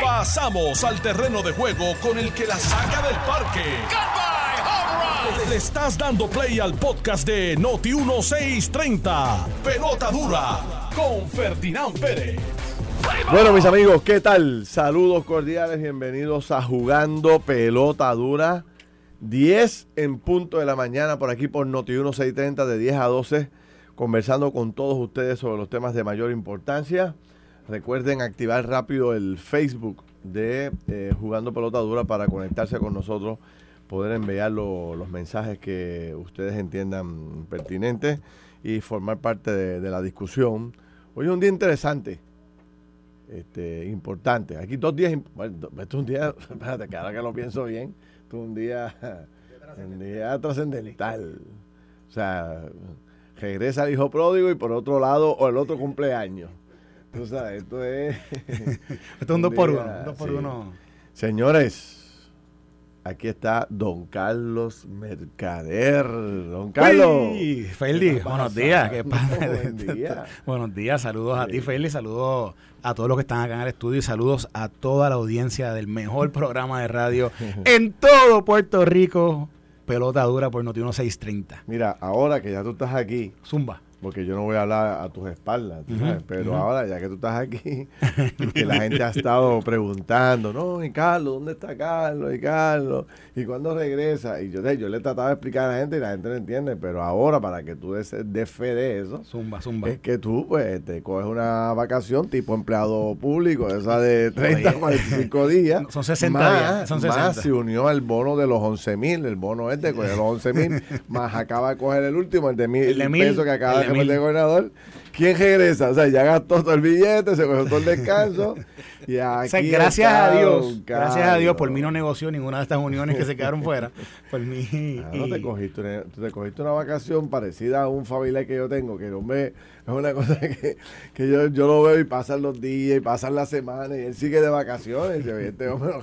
Pasamos al terreno de juego con el que la saca del parque. Le estás dando play al podcast de Noti 1630. Pelota dura con Ferdinand Pérez. Bueno, mis amigos, ¿qué tal? Saludos cordiales, bienvenidos a Jugando Pelota Dura. 10 en punto de la mañana por aquí por Noti 1630 de 10 a 12, conversando con todos ustedes sobre los temas de mayor importancia. Recuerden activar rápido el Facebook de eh, Jugando Pelota Dura para conectarse con nosotros, poder enviar lo- los mensajes que ustedes entiendan pertinentes y formar parte de, la discusión. Hoy es un día interesante, este, importante. Aquí dos días, esto es un día, espérate, que ahora que lo pienso bien, esto es un día, un día trascendental. O sea, regresa el hijo pródigo y por otro lado, o el otro cumpleaños. Tú sabes, esto es... Esto es un 2 por 1 día, dos por sí. uno. Señores, aquí está don Carlos Mercader. Don Carlos. Ferdi, ¿Qué buenos días. ¿Qué pasa? Buen día. buenos días, saludos a ti, Ferdi, saludos a todos los que están acá en el estudio y saludos a toda la audiencia del mejor programa de radio en todo Puerto Rico. Pelota dura por Noti 1630. Mira, ahora que ya tú estás aquí, Zumba. Porque yo no voy a hablar a tus espaldas, tú pero ahora ya que tú estás aquí, que la gente ha estado preguntando, no, y Carlos, ¿dónde está Carlos? Y Carlos, ¿y cuándo regresa? Y yo, yo le trataba de explicar a la gente y la gente no entiende, pero ahora para que tú des, des fe de eso, Zumba, zumba. es que tú pues te coges una vacación tipo empleado público, esa de 30 a 45 días. Son 60 más, días, son 60. Más se unió al bono de los 11 mil, el bono este coge los 11 mil, más acaba de coger el último, el de mil, El de mil, pesos que acaba el de de gobernador. ¿Quién regresa? O sea, ya gastó todo el billete, se cogió todo el descanso. Y aquí O sea, gracias a Dios, gracias a Dios, por mí no negoció ninguna de estas uniones que se quedaron fuera. Por mí. No y- te cogiste, una, tú te cogiste una vacación parecida a un familiar que yo tengo, que no me, es una cosa que, que yo, yo lo veo y pasan los días y pasan las semanas y él sigue de vacaciones. Y yo, "Oye, este hombre,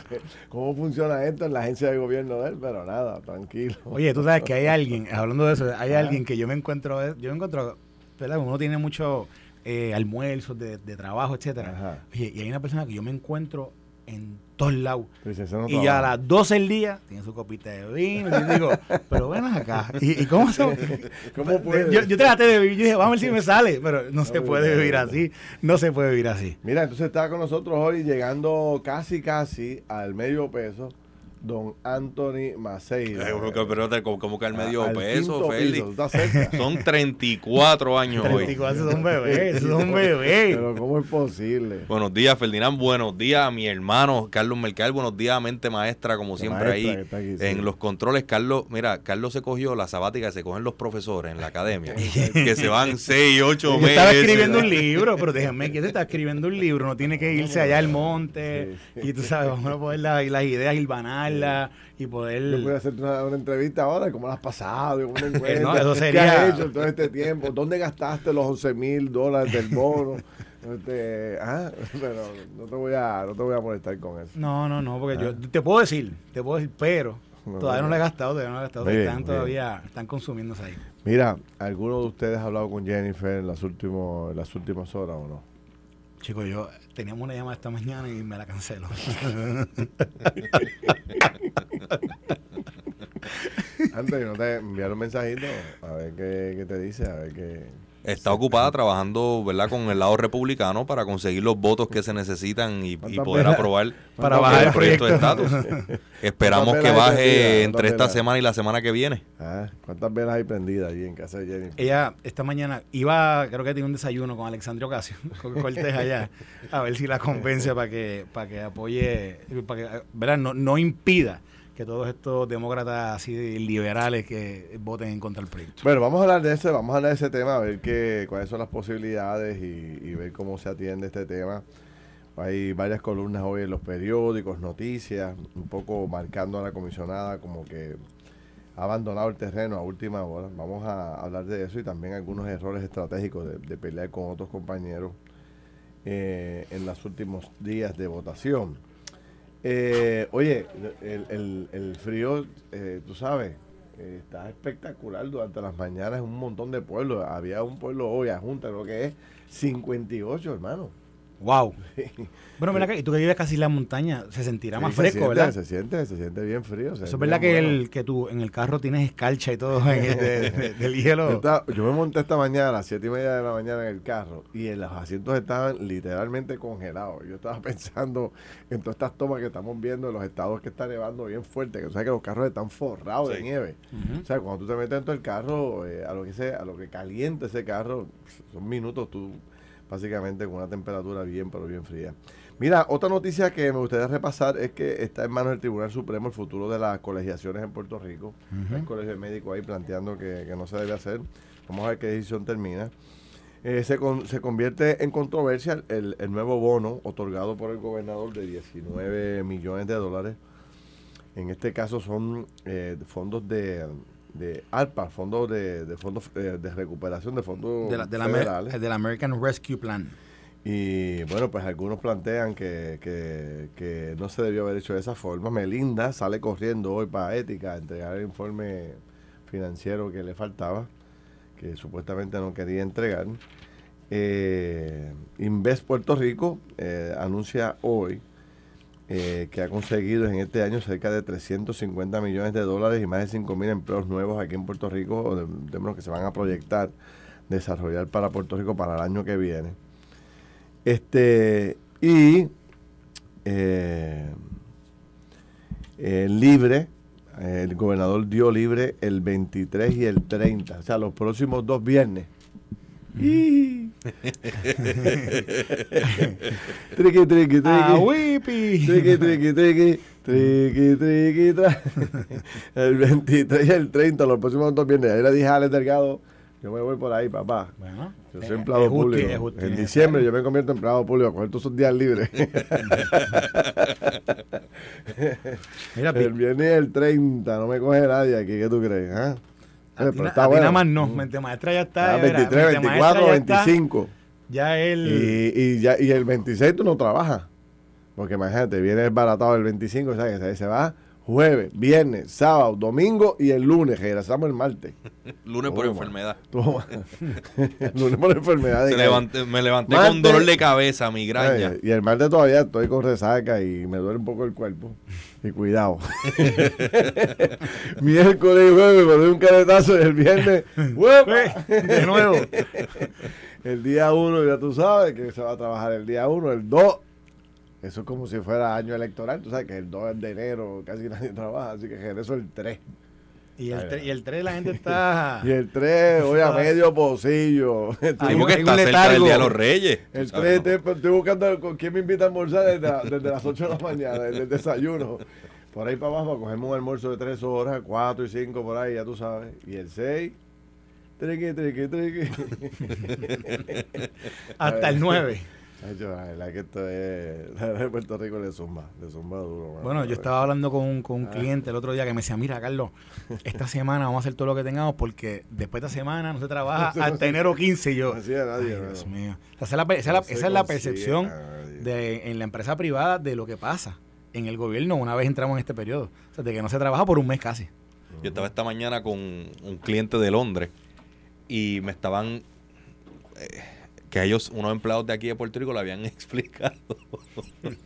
¿cómo funciona esto en la agencia de gobierno de él? Pero nada, tranquilo. Oye, tú sabes que hay alguien, hablando de eso, hay alguien que yo me encuentro, yo me encuentro, ¿verdad? Uno tiene mucho eh, almuerzos de, de trabajo, etcétera. Ajá. Oye, y hay una persona que yo me encuentro en todos lados. "Ese no Y ya a trabaja". las 12 del día tiene su copita de vino. Y yo digo, pero ven acá. ¿Y, y cómo se.? ¿Cómo puede? Yo, yo traté de vivir, yo dije, vamos a ver si me sale. Pero no se No, puede vivir no. así. No se puede vivir así. Mira, entonces está con nosotros hoy llegando casi, casi al medio peso, don Anthony Maceira. Eh, pero- como, como que al medio peso, cerca. Son 34 años hoy. 34 son bebés, son bebés. Pero ¿cómo es posible? Buenos días, Ferdinand. Buenos días a mi hermano Carlos Mercal. Buenos días a Mente Maestra, como La siempre maestra ahí aquí, sí. en los controles. Carlos, mira, Carlos se cogió la sabática que se cogen los profesores en la academia, que se van 6, 8 Yo meses. estaba escribiendo un libro, pero déjame que te está escribiendo un libro, no tiene que irse allá al monte Sí. y tú sabes, vamos a poder la- las ideas y poder... Yo puedo hacerte una, una entrevista ahora, ¿cómo la has pasado? ¿Cómo encuentras? No, eso ¿Qué sería- has hecho todo este tiempo? ¿Dónde gastaste los 11 mil dólares del bono? Este, ah, pero no te, voy a, no te voy a molestar con eso. No, no, no, porque yo te puedo decir, te puedo decir, pero No, todavía no, lo he gastado, todavía no lo he gastado, bien, están bien. todavía, están consumiéndose ahí. Mira, ¿alguno de ustedes ha hablado con Jennifer en las, últimos, en las últimas horas o no? Chicos, yo teníamos una llamada esta mañana y me la cancelo. Antes no te enviaron un mensajito a ver qué, qué te dice, a ver qué... Está ocupada trabajando, ¿verdad?, con el lado republicano para conseguir los votos que se necesitan y, y ¿Cuántas poder aprobar Para ¿Cuántas bajar el proyecto de estatus. Esperamos ¿Cuántas que baje entre ¿Cuántas esta semana y la semana que viene. Ah, ¿Cuántas velas hay prendidas allí en casa de Jennifer? Ella esta mañana iba, creo que tenía un desayuno con Alexandria Ocasio, con Cortés allá, a ver si la convence para que, para que apoye, para que, ¿verdad? No, no impida que todos estos demócratas así liberales que voten en contra del proyecto. Bueno, vamos a hablar de eso, vamos a hablar de ese tema, a ver qué, cuáles son las posibilidades y, ver cómo se atiende este tema. Hay varias columnas hoy en los periódicos, noticias, un poco marcando a la comisionada como que ha abandonado el terreno a última hora. Vamos a hablar de eso y también algunos errores estratégicos de, de pelear con otros compañeros eh, en los últimos días de votación. Eh, oye, el, el- el frío, eh, tú sabes, está espectacular durante las mañanas en un montón de pueblos. Había un pueblo hoy, a Junta, creo que es 58, hermano. Wow. Bueno, mira que y tú que vives casi en la montaña, se sentirá más Sí, se fresco, siente, ¿verdad? Se siente, se siente bien frío. Eso es verdad que, bueno. el, que tú en el carro tienes escarcha y todo en el- de- de- del Yo, hielo. estaba- yo me monté esta mañana a las 7 y media de la mañana en el carro y en los asientos estaban literalmente congelados. Yo estaba pensando en todas estas tomas que estamos viendo en los estados que está nevando bien fuerte, que tú sabes que los carros están forrados de nieve. O sea, cuando tú te metes dentro del carro, eh, a lo que sea, a lo que caliente ese carro, son minutos tú básicamente con una temperatura bien, pero bien fría. Mira, otra noticia que me gustaría repasar es que está en manos del Tribunal Supremo el futuro de las colegiaciones en Puerto Rico. Ujú. Hay colegio médico ahí planteando que, que no se debe hacer. Vamos a ver qué decisión termina. Eh, se, con- se convierte en controversia el, el nuevo bono otorgado por el gobernador de 19 millones de dólares. En este caso son eh, fondos de, de ARPA, fondos de, de fondos eh, de recuperación de fondos De la, de la Amer- federales. del American Rescue Plan. Y bueno, pues algunos plantean que, que- que no se debió haber hecho de esa forma. Melinda sale corriendo hoy para Ética a entregar el informe financiero que le faltaba, que supuestamente no quería entregar. Eh, Invest Puerto Rico eh, anuncia hoy eh, que ha conseguido en este año cerca de 350 millones de dólares y más de 5 mil empleos nuevos aquí en Puerto Rico, o de, los que se van a proyectar, desarrollar para Puerto Rico para el año que viene. Este, y eh, eh, libre, el gobernador dio libre el 23 y el 30, o sea, los próximos dos viernes. Y- triqui, triqui, triqui. ¡Ah, whippy! Triqui, triqui, triqui, triqui, triqui, tra. El 23 y el 30, los próximos dos viernes. Ahí le dije a Alex Delgado, yo me voy por ahí, papá. Bueno, Yo eh, soy empleado es público. es en diciembre yo me convierto en empleado público a coger todos esos días libres. Mira, el viernes y el 30, no me coge nadie aquí, ¿qué tú crees? Eh, pero na- está a ti bueno. nada más no. Mm. Mente maestra ya está. Ah, ya verá, 23, mente 24, maestra ya está. 25. Ya él. Y, y, ya, y el 26 tú no trabajas. Porque imagínate, viene el baratado el 25, ¿sabes? Se- Se va jueves, viernes, sábado, domingo y el lunes. Regresamos el martes. Lunes por Toma. enfermedad. Toma. lunes por enfermedad. de levanté- me levanté Martes- con dolor de cabeza, migraña. Ay, y el martes todavía estoy con resaca y me duele un poco el cuerpo. Y cuidado. Miércoles y jueves me doy un caretazo y el viernes. de nuevo. El día uno, ya tú sabes que se va a trabajar el día uno, el 2. Eso es como si fuera año electoral. Tú sabes que el 2 de enero casi nadie trabaja, así que regreso el 3. Y el, tre- y el 3 la gente está. Y el 3, voy a medio pocillo. Hay un está cerca del. Día de los Reyes. El tú sabes, 3, ¿no? estoy buscando con quién me invita a almorzar desde, la- desde las 8 de la mañana, desde el desayuno. Por ahí para abajo, cogemos un almuerzo de 3 horas, 4 y 5 por ahí, ya tú sabes. Y el 6, triqui, triqui, triqui. Hasta el 9. Yo, la verdad que esto es. La verdad que Puerto Rico le zumba, le zumba duro. mano. Bueno, yo estaba hablando con un, con un cliente el otro día que me decía, mira, Carlos, esta semana vamos a hacer todo lo que tengamos porque después de esta semana no se trabaja No hasta enero 15 y yo. No hacía nadie, "Ay, mano. Dios mío. O sea, esa es la, esa es la- No se esa es la consigue percepción de, en la empresa privada de lo que pasa en el gobierno una vez entramos en este periodo. O sea, de que no se trabaja por un mes casi. Yo estaba esta mañana con un cliente de Londres y me estaban eh, que a ellos, unos empleados de aquí de Puerto Rico, le habían explicado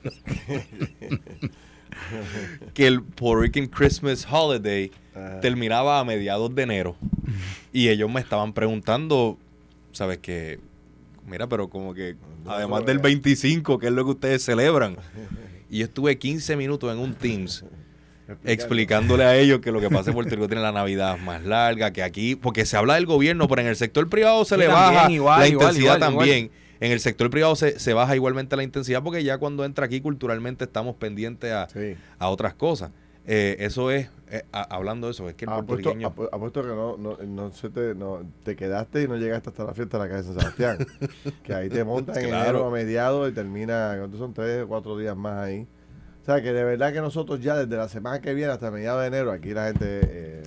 que el Puerto Rican Christmas Holiday Ajá. terminaba a mediados de enero. Y ellos me estaban preguntando, ¿sabes qué? Mira, pero como que además del eh. 25, que es lo que ustedes celebran. Y yo estuve 15 minutos en un Teams explicándole a ellos que lo que pasa en Puerto Rico tiene la Navidad más larga que aquí, porque se habla del gobierno, pero en el sector privado se Sí, le también, baja igual, la igual, intensidad igual, también. En el sector privado se, se baja igualmente la intensidad porque ya cuando entra aquí culturalmente estamos pendientes a, Sí. a otras cosas. Eh, eso es, eh, a- hablando de eso, es que el Apuesto, puertorriqueño... apu- apuesto que no, no, no se te, no, te quedaste y no llegaste hasta la fiesta de la calle de San Sebastián. que ahí te montan en Claro. enero a mediados y termina, ¿cuántos son? Tres o cuatro días más ahí. O sea, que de verdad que nosotros ya desde la semana que viene hasta mediados de enero, aquí la gente... eh,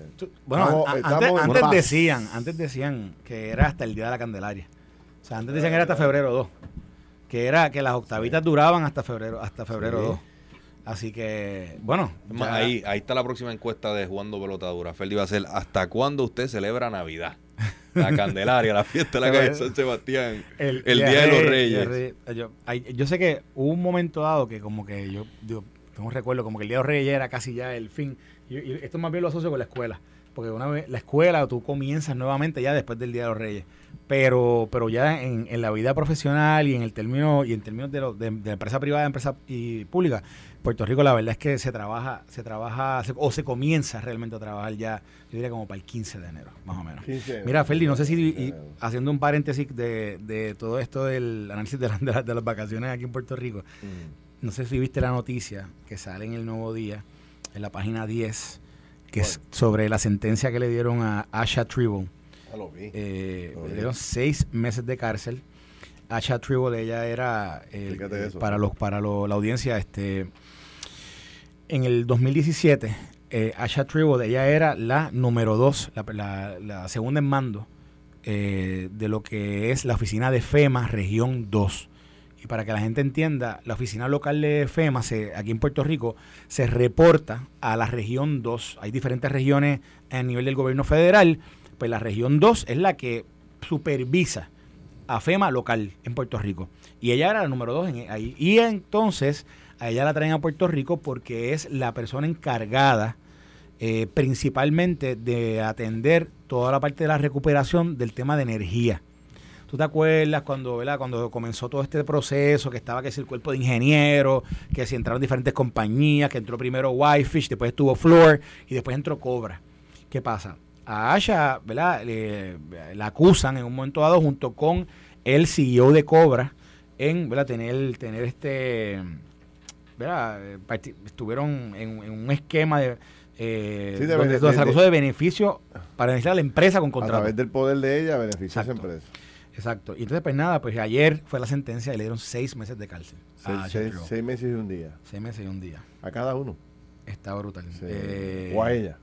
Bueno, estamos- estamos antes, decían, antes decían que era hasta el día de la Candelaria. O sea, antes decían que era hasta febrero 2. Que era que las octavitas duraban hasta febrero, hasta febrero Sí. 2. Así que, bueno, ahí, ahí está la próxima encuesta de Jugando Pelotadura. Ferdi va a ser, ¿hasta cuándo usted celebra Navidad? La Candelaria, la fiesta de la calle San Sebastián. El, Día de los Reyes. yo, yo, sé que hubo un momento dado que como que yo, yo tengo un recuerdo como que el Día de los Reyes era casi ya el fin. Y, esto más bien lo asocio con la escuela. Porque una vez la escuela tú comienzas nuevamente ya después del Día de los Reyes. Pero, pero ya en, en la vida profesional y en el término, y en términos de, de, de empresa privada, empresa y pública, Puerto Rico la verdad es que se trabaja, se trabaja, o se comienza realmente a trabajar ya, yo diría como para el 15 de enero, más o menos. Mira, Ferdi, no sé si, haciendo un paréntesis de, de, todo esto del análisis de, de, las vacaciones aquí en Puerto Rico, mm. no sé si viste la noticia que sale en el Nuevo Día, en la página 10, que es sobre la sentencia que le dieron a Asha vi. Eh, le dieron seis meses de cárcel. Asha Tribble, ella era, eh, para los para la audiencia, este en el 2017, eh, Asha Tribble, ella era la número dos, la, segunda en mando eh, de lo que es la oficina de FEMA Región 2. Para que la gente entienda, la oficina local de FEMA aquí en Puerto Rico se reporta a la región 2. Hay diferentes regiones a nivel del gobierno federal, pues la región 2 es la que supervisa a FEMA local en Puerto Rico. Y ella era la número 2 ahí. Y entonces a ella la traen a Puerto Rico porque es la persona encargada eh, principalmente de atender toda la parte de la recuperación del tema de energía. ¿Tú te acuerdas cuando, ¿verdad? cuando comenzó todo este proceso, que estaba que es el cuerpo de ingenieros, que se entraron diferentes compañías, que entró primero Whitefish, después estuvo Floor y después entró Cobra? ¿Qué pasa? A Asha, ¿verdad? la acusan en un momento dado junto con el CEO de Cobra en, ¿verdad? Tener, tener este ¿verdad? estuvieron en, un esquema de, eh, de donde, se acusó de beneficio para beneficiar a la empresa con contrato. A través del poder de ella beneficiar a esa empresa. Exacto. Y entonces, pues nada, pues ayer fue la sentencia y le dieron seis meses de cárcel. Seis, meses y un día. Seis meses y un día. A cada uno. Está brutal. Eh, o a ella.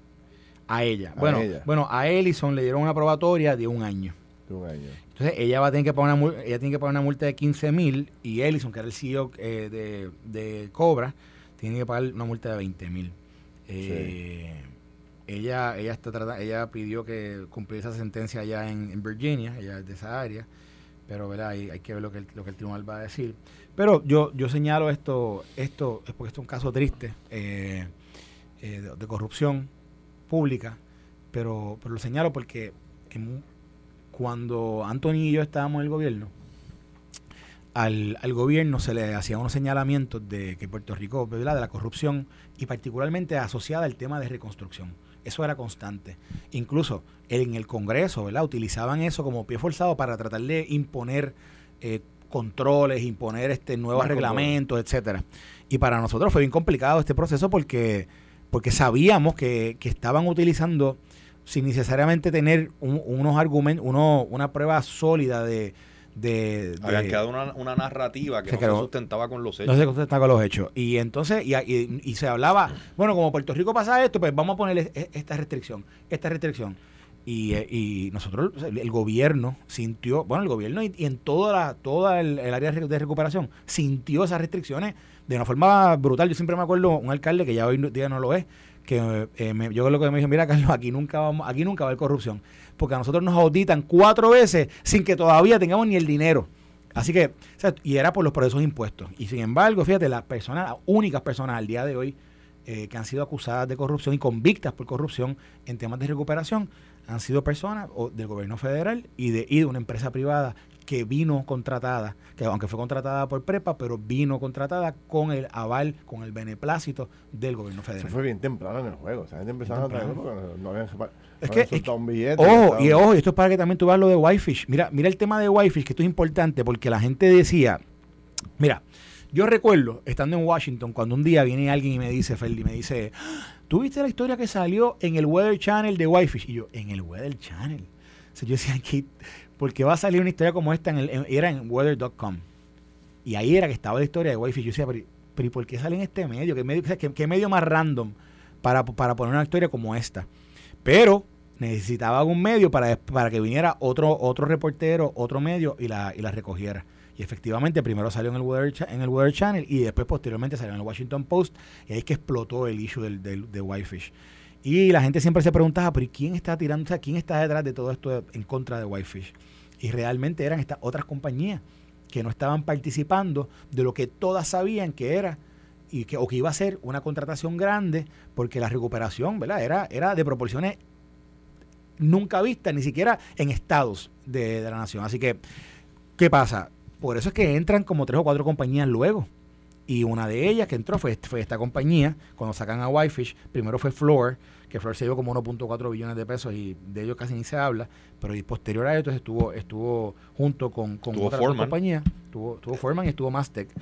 A ella. bueno, bueno, a Ellison le dieron una probatoria de un año. De un año. Entonces ella va a tener que pagar una, ella tiene que pagar una multa de 15 mil y Ellison, que era el CEO eh, de, de, Cobra, tiene que pagar una multa de 20 mil. Eh, ella, ella está ella pidió que cumpliera esa sentencia allá en, Virginia, ella es de esa área, pero ¿verdad? Hay, hay que ver lo que, el, lo que el tribunal va a decir. Pero yo, yo señalo esto, esto es porque esto es un caso triste eh, de, corrupción pública, pero, pero lo señalo porque en, cuando Anthony y yo estábamos en el gobierno, al, gobierno se le hacían unos señalamientos de que Puerto Rico, ¿verdad? de la corrupción y particularmente asociada al tema de reconstrucción. Eso era constante. Incluso en el Congreso, ¿verdad? Utilizaban eso como pie forzado para tratar de imponer eh, controles, imponer este nuevos reglamentos, etcétera. Y para nosotros fue bien complicado este proceso porque, porque sabíamos que, que estaban utilizando sin necesariamente tener unos argumentos, uno, una prueba sólida de... de, Habían quedado una, narrativa que no se sustentaba con los hechos. No se sustentaba con los hechos. Y entonces, y, y, se hablaba, bueno, como Puerto Rico pasa esto, pues vamos a poner esta restricción, esta restricción. Y, eh, y nosotros, el, gobierno sintió, bueno, el gobierno y, en toda la, toda el, área de recuperación sintió esas restricciones de una forma brutal. Yo siempre me acuerdo un alcalde que ya hoy día no lo es, que eh, me, yo lo que me dije, mira Carlos, aquí nunca vamos, aquí nunca va a haber corrupción, porque a nosotros nos auditan cuatro veces sin que todavía tengamos ni el dinero. Así que, y era por los procesos impuestos. Y sin embargo, fíjate, las personas, las únicas personas al día de hoy eh, que han sido acusadas de corrupción y convictas por corrupción en temas de recuperación han sido personas del gobierno federal y de, y de una empresa privada que vino contratada, que aunque fue contratada por prepa, pero vino contratada con el aval, con el beneplácito del gobierno federal. Eso fue bien temprano en el juego. O sea, empezaron a traer porque no habían es que, es un billete. Ojo, y ojo, esto es para que también tú veas lo de Whitefish. Mira, mira el tema de Whitefish, que esto es importante porque la gente decía, mira, yo recuerdo, estando en Washington, cuando un día viene alguien y me dice, Ferdi, me dice, ¿tú viste la historia que salió en el Weather Channel de Whitefish? Y yo, en el Weather Channel. O yo decía, aquí porque va a salir una historia como esta, en el, era en weather.com. Y ahí era que estaba la historia de Wi-Fi. Yo decía, pero, ¿por qué sale en este medio? ¿Qué medio, qué, medio más random para, para, poner una historia como esta? Pero necesitaba algún medio para, para que viniera otro, otro reportero, otro medio y la, y la recogiera. Y efectivamente, primero salió en el, Weather, en el Weather Channel y después posteriormente salió en el Washington Post. Y ahí es que explotó el issue del, del, de Whitefish. Y la gente siempre se preguntaba, pero ¿y quién está tirando, o sea, quién está detrás de todo esto en contra de Whitefish? Y realmente eran estas otras compañías que no estaban participando de lo que todas sabían que era y que, o que iba a ser una contratación grande, porque la recuperación, ¿verdad? Era, era de proporciones nunca vistas, ni siquiera en estados de, de la nación. Así que, ¿qué pasa? Por eso es que entran como tres o cuatro compañías luego. Y una de ellas que entró fue, fue esta compañía, cuando sacan a Whitefish, primero fue Floor, que Floor se dio como 1.4 billones de pesos y de ellos casi ni se habla, pero y posterior a esto estuvo, estuvo junto con, con Estuvo otra Foreman. compañía, estuvo, estuvo Foreman y estuvo Mastec. Tuvo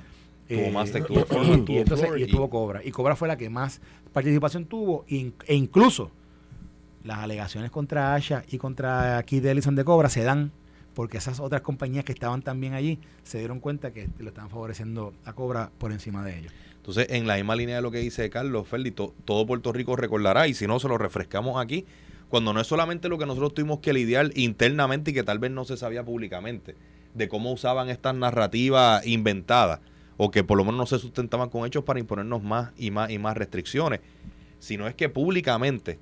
Eh, Mastec, tuvo Foreman, y, tuvo entonces, y y- estuvo Cobra. Y Cobra fue la que más participación tuvo, e incluso las alegaciones contra Asha y contra Keith Ellison de Cobra se dan porque esas otras compañías que estaban también allí se dieron cuenta que lo estaban favoreciendo a Cobra por encima de ellos. Entonces, en la misma línea de lo que dice Carlos Ferdi, to- todo Puerto Rico recordará, y si no, se lo refrescamos aquí, cuando no es solamente lo que nosotros tuvimos que lidiar internamente y que tal vez no se sabía públicamente, de cómo usaban estas narrativas inventadas, o que por lo menos no se sustentaban con hechos para imponernos más y más y más restricciones, sino es que públicamente,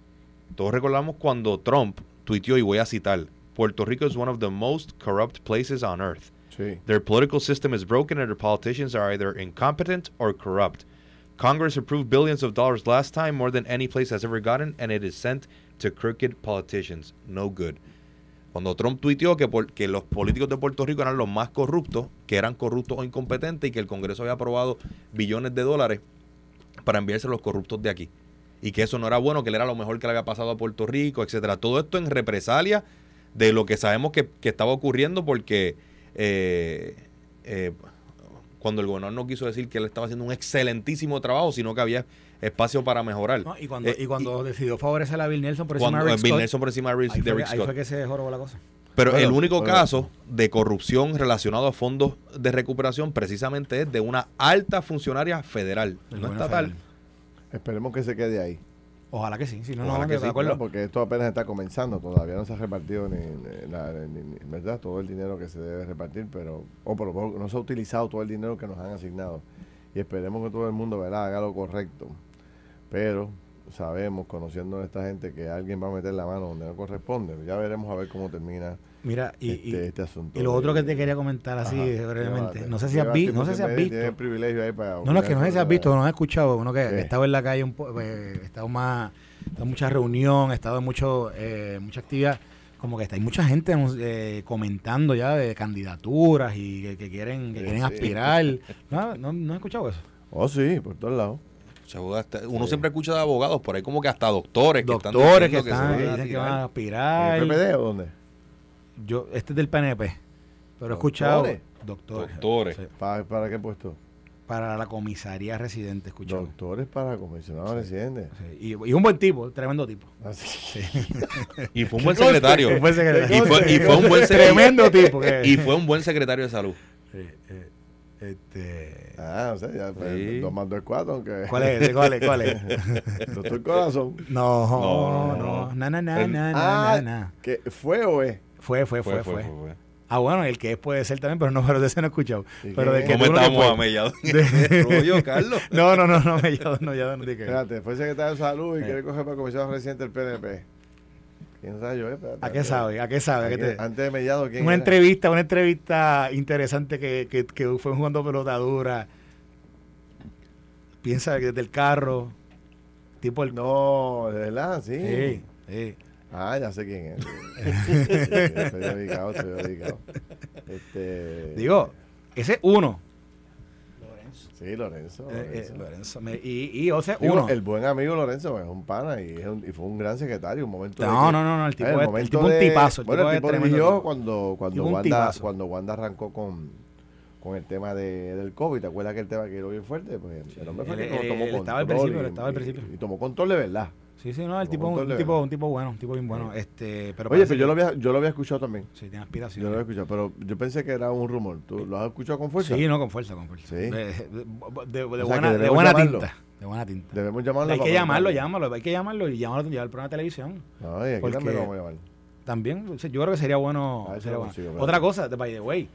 todos recordamos cuando Trump tuiteó, y voy a citar, Puerto Rico is one of the most corrupt places on earth. Their political system is broken and their politicians are either incompetent or corrupt. Congress approved billions of dollars last time, more than any place has ever gotten, and it is sent to crooked politicians. No good. Cuando Trump tuiteó que, los políticos de Puerto Rico eran los más corruptos, que eran corruptos o incompetentes y que el Congreso había aprobado billones de dólares para enviarse a los corruptos de aquí. Y que eso no era bueno, que él era lo mejor que le había pasado a Puerto Rico, etcétera. Todo esto en represalia de lo que sabemos que estaba ocurriendo porque eh, eh, cuando el gobernador no quiso decir que él estaba haciendo un excelentísimo trabajo, sino que había espacio para mejorar. No, y cuando, Eh, y cuando decidió favorecer a Bill Nelson por encima cuando de eh, Rick Bill Scott, Nelson por encima de Rick, ahí, de fue, Rick que- ahí Scott. fue que se jorobó la cosa. Pero Bueno, el único bueno. caso de corrupción relacionado a fondos de recuperación precisamente es de una alta funcionaria federal, no estatal. federal. Esperemos que se quede ahí. Ojalá que sí, si no, Ojalá no, que sí, acuerdo. Porque esto apenas está comenzando, todavía no se ha repartido ni, ni la- ni- ni- ¿verdad? todo el dinero que se debe repartir, pero o por lo menos no se ha utilizado todo el dinero que nos han asignado. Y esperemos que todo el mundo ¿verdad? haga lo correcto. Pero sabemos, conociendo a esta gente, que alguien va a meter la mano donde no corresponde. Ya veremos a ver cómo termina Mira, y, este, y- este asunto. y lo de- otro que te quería comentar así Ajá, brevemente. No sé si has, vi- no sé si has visto. Tienes privilegio ahí para No, no, es que no sé si has visto, no has escuchado. Uno que, ¿Qué? estaba en la calle, un po- eh, he estado más, estado en mucha reunión, he estado en mucho, eh, mucha actividad. Como que está, hay mucha gente eh, comentando ya de candidaturas y que, que quieren, que Sí, quieren sí. aspirar. ¿No, no, no has escuchado eso? Oh, sí, por todos lados. Uno siempre escucha de abogados, por ahí como que hasta doctores que están Doctores que, diciendo están, se que van a dicen que van a ¿En aspirar. el PPD o dónde? Yo, este es del PNP, pero he escuchado ¿Doctores? doctores. Sí, ¿Para, para qué puesto? para la comisaría residente, he escuchado. Doctores para comisionados residentes. Sí, y, y un buen tipo, tremendo tipo. Así. Y fue un buen secretario. Y fue, y fue un buen secretario. Tremendo tipo. que- Y fue un buen secretario de salud. Sí, eh, este, Ah, o sea, ya, pues, Sí. dos más dos es cuatro, aunque... ¿Cuál es? ¿Cuál es? ¿Cuál es? Doctor Corazón. No, No, no, no. Na, na, na, El- na, Ah, na, na. ¿que ¿Fue o es? Fue, fue, fue, Fue, fue. fue. Ah, bueno, el que es puede ser también, pero no, pero de ese no he escuchado. ¿Y Pero de que ¿Cómo estamos? De- rollo, Carlos? No, no, no, no, me ya, no, ya no dije. Espérate, fue secretario de salud y Eh. quiere coger para comisionado residente del PNP. ¿Quién sabe yo? eh? Espérate, ¿A qué sabe? ¿A qué sabe? ¿A qué Antes- te- Antes de Mellado, ¿quién Una era? entrevista, una entrevista interesante que, que, que fue jugando pelotadura. Piensa que desde el carro, tipo el... No, de verdad, sí. Sí, sí. Ah, ya sé quién es. Estoy dedicado, estoy dedicado. Este, Digo, ese es uno. Sí, Lorenzo. Eh, eh, Lorenzo. Lorenzo. Me- y, y, o sea, Digo, uno. el buen amigo Lorenzo es un pana y, es un- y fue un gran secretario. Un momento de No, que- no, no, no, el tipo es- el tipo un de- tipazo, el bueno, tipo el tipo tremendo tipo. cuando, cuando, Wanda, cuando Wanda arrancó con, con el tema de, del COVID. ¿Te acuerdas que el tema quedó bien fuerte? Pues el hombre fue el que tomó control. estaba al principio, y- estaba al y- principio. Y, tomó control de verdad. Sí, sí, no, el tipo, un tipo, un tipo bueno, un tipo bien bueno. Este, pero Oye, pero yo lo, había, yo lo había escuchado también. Sí, tiene Yo lo había escuchado, pero yo pensé que era un rumor. ¿Tú lo has escuchado con fuerza? Sí, no, con fuerza, con fuerza. Sí. De, de- de- O sea, buena, de buena llamarlo. tinta. De buena tinta. Debemos llamarlo. Hay que llamarlo, llámalo, hay que llamarlo y llamarlo, llevar al programa de televisión. No, y aquí también lo vamos a llamar. También, yo creo que sería bueno. A ver si sería bueno. consigo, Otra cosa, de by the way,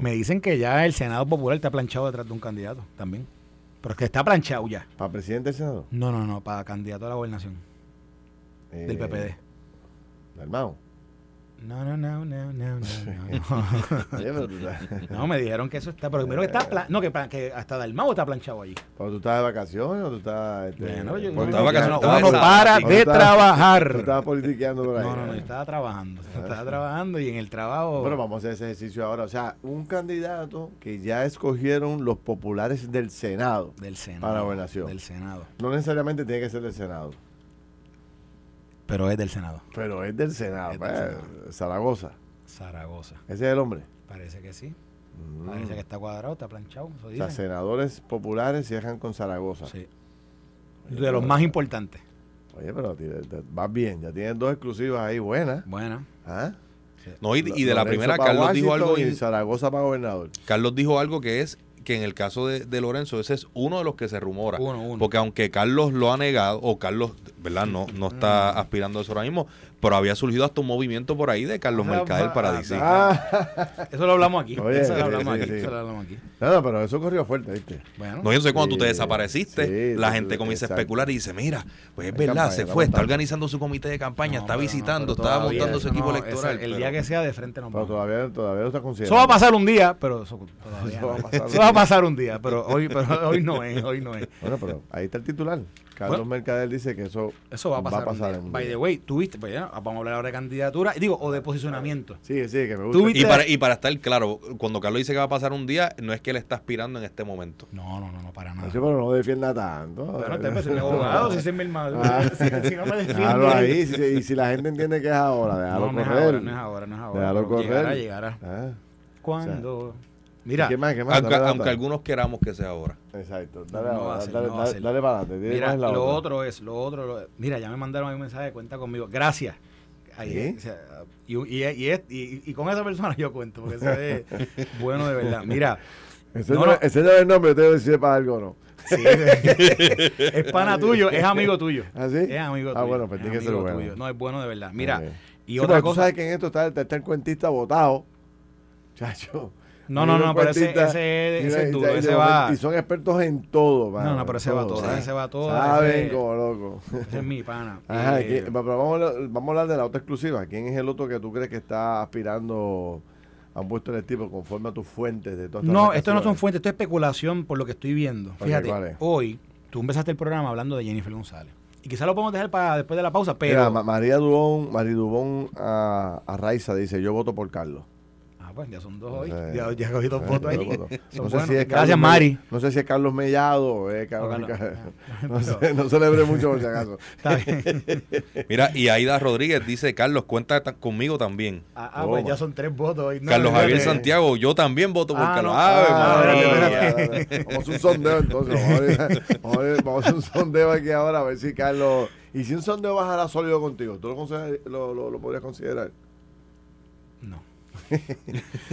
me dicen que ya el Senado Popular está planchado detrás de un candidato también. Pero es que está planchado ya. ¿Para presidente del Senado? No, no, no, para candidato a la gobernación. Eh, Del PPD. Del Mao. No, no, no, no, no, no. No, no me dijeron que eso está, pero primero que está, pla- no, que, que hasta Dalmau está planchado allí. pero tú estás de vacaciones o tú estás. Este, Bueno, yo, politiqueando? estaba no, vacaciones, uno para ¿O de trabajar. Tú estabas politiqueando por ahí. No, no, no, yo estaba trabajando. Estaba trabajando y en el trabajo. Bueno, vamos a hacer ese ejercicio ahora. O sea, un candidato que ya escogieron los populares del Senado. del Senado. para la gobernación. Del Senado. No necesariamente tiene que ser del Senado, Pero es del Senado. pero es del Senado. Es del pues, Senado. Zaragoza. Zaragoza. Ese es el hombre. Parece que sí. Mm. Parece que está cuadrado, está planchado. Eso O sea, senadores populares viajan con Zaragoza. Sí. De los más importantes. Oye, pero vas bien. Ya tienes dos exclusivas ahí buenas. Bueno. ¿Ah? No, y, y de la primera, Carlos dijo algo. Y- Zaragoza para gobernador. Carlos dijo algo que es que en el caso de, de Lorenzo, ese es uno de los que se rumora. Uno, uno. Porque aunque Carlos lo ha negado, o Carlos, ¿verdad? No, no está Mm. aspirando a eso ahora mismo, pero había surgido hasta un movimiento por ahí de Carlos Ah, Mercader ah, DC. Ah, Eso lo hablamos aquí. Oye, eso lo sí, hablamos sí, aquí. sí. Eso lo hablamos aquí. no, no, pero eso corrió fuerte, ¿viste? Bueno. No, yo sé cuando tú te Sí, desapareciste, sí, la sí, gente comienza a exacto. especular y dice, mira, pues es Hay verdad, campaña, se fue, está organizando su comité de campaña, No, está no, visitando, pero está montando su eso equipo no, electoral. ese- el pero- día que sea de frente nos Pero todavía, todavía lo está Eso considerando. va a pasar un día, pero eso, todavía Eso va a no. pasar Eso va a pasar un día, pero hoy, pero hoy no es, hoy no es. Bueno, pero ahí está el titular. Carlos Bueno. Mercader dice que eso, Eso va a pasar. un día. en un By día. the way, tuviste, pues ya, vamos a hablar ahora de candidatura, digo, o de posicionamiento. Sí, sí, que me gusta. Y para, y para estar claro, cuando Carlos dice que va a pasar un día, no es que él está aspirando en este momento. No, no, no, no, para nada. Sí, pero no defienda tanto. Bueno, te pues, mi abogado, si se me hermano. Ah. Si, no me defiende. Ahí. si- y si la gente entiende que es ahora, déjalo No, no es correr. ahora, no es ahora, no es ahora. Déjalo pero Llegará, correr. llegará. Ah, Cuando. Mira, ¿Qué más? ¿Qué más? Aunque, Dale, aunque dale. algunos queramos que sea ahora. Exacto. Dale, No va a ahora, ser, dale, no va a dale, ser. dale para adelante. Mira, la lo otra. otro es, lo otro, lo- mira, ya me mandaron ahí un mensaje de cuenta conmigo. Gracias. Ahí, ¿Sí? o sea, y, y, y, es- y- y con esa persona yo cuento, porque eso es bueno de verdad. Mira, Ese No, no, no. ese no es el nombre, yo te voy a decir si es para algo o no. sí, es pana tuyo, es amigo tuyo. ¿Ah, sí? Es amigo Ah, tuyo. bueno, pues tiene que ser bueno. tuyo. No, es bueno de verdad. Mira, y Sí, otra pero tú cosa. sabes que en esto está, está el cuentista votado. Chacho. No, no, no, pero ese- ese- ese es duro, ese va- Y son expertos en todo, mano, No, no, pero ese va todo, ese va todo. Saben como loco. Ese es mi pana. Ajá, Eh, ¿quién- pero vamos, a, hablar- vamos a hablar de la otra exclusiva. ¿Quién es el otro que tú crees que está aspirando a un puesto electivo conforme a tus fuentes de todas No, esto no son fuentes, esto es especulación por lo que estoy viendo. Fíjate, ¿cuál es? hoy tú empezaste el programa hablando de Jennifer González. Y quizás lo podemos dejar para después de la pausa, pero. Mira, Ma- María Dubón, María Dubón a, a Raiza dice, yo voto por Carlos. Ah, pues ya son dos hoy. No sé. Ya, ya cogí dos Eh, votos ahí. No sé si es Gracias, Carlos Mari. Me- No sé si es Carlos Mellado es Carlos... No, Carlos. no, sé, no celebre mucho por si acaso. Está bien. Mira, y Aida Rodríguez dice, Carlos, cuenta ta- conmigo también. Ah, ah, pues ya son tres votos hoy. No, Carlos Javier. Santiago, yo también voto por Ah, Carlos. no. Ah. Vamos a hacer un sondeo entonces. Vamos a, ver- vamos hacer un sondeo aquí ahora a ver si Carlos... Y si un sondeo bajara sólido contigo, ¿tú lo, lo, lo, lo podrías considerar?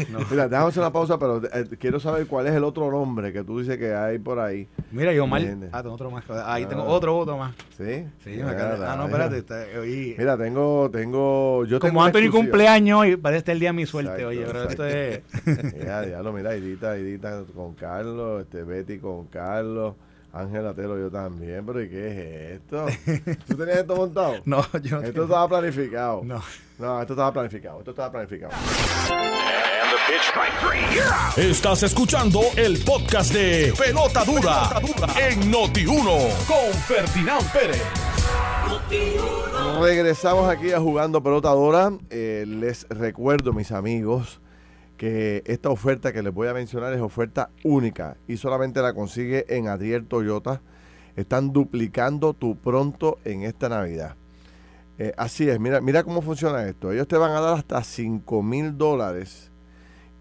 No. Mira, déjame hacer una pausa, pero eh, quiero saber cuál es el otro nombre que tú dices que hay por ahí. Mira, yo mal. Ah, tengo otro más. Ahí Ah. tengo otro voto más. ¿Sí? Sí, Mira, me acaba- Ah, no, mira. espérate. está- oí. Mira, tengo, tengo, yo tengo Como Anthony cumpleaños y parece el día de mi suerte, Exacto, oye, pero esto es. Ya, ya lo mira, Edita, Edita con Carlos, este Betty con Carlos, Ángela Telo yo también, pero ¿y qué es esto? ¿Tú tenías esto montado? No, yo no Esto tengo- estaba planificado. No. No, esto estaba planificado, esto estaba planificado. Estás escuchando el podcast de Pelota Dura, en Noti1 con Ferdinand Pérez. Regresamos aquí a Jugando Pelota Dora. Eh, les recuerdo, mis amigos, esta oferta que les voy a mencionar es oferta única y solamente la consigue en Adriel Toyota. Están duplicando tu pronto en esta Navidad. Eh, así es, mira, mira cómo funciona esto. Ellos te van a dar hasta 5 mil dólares.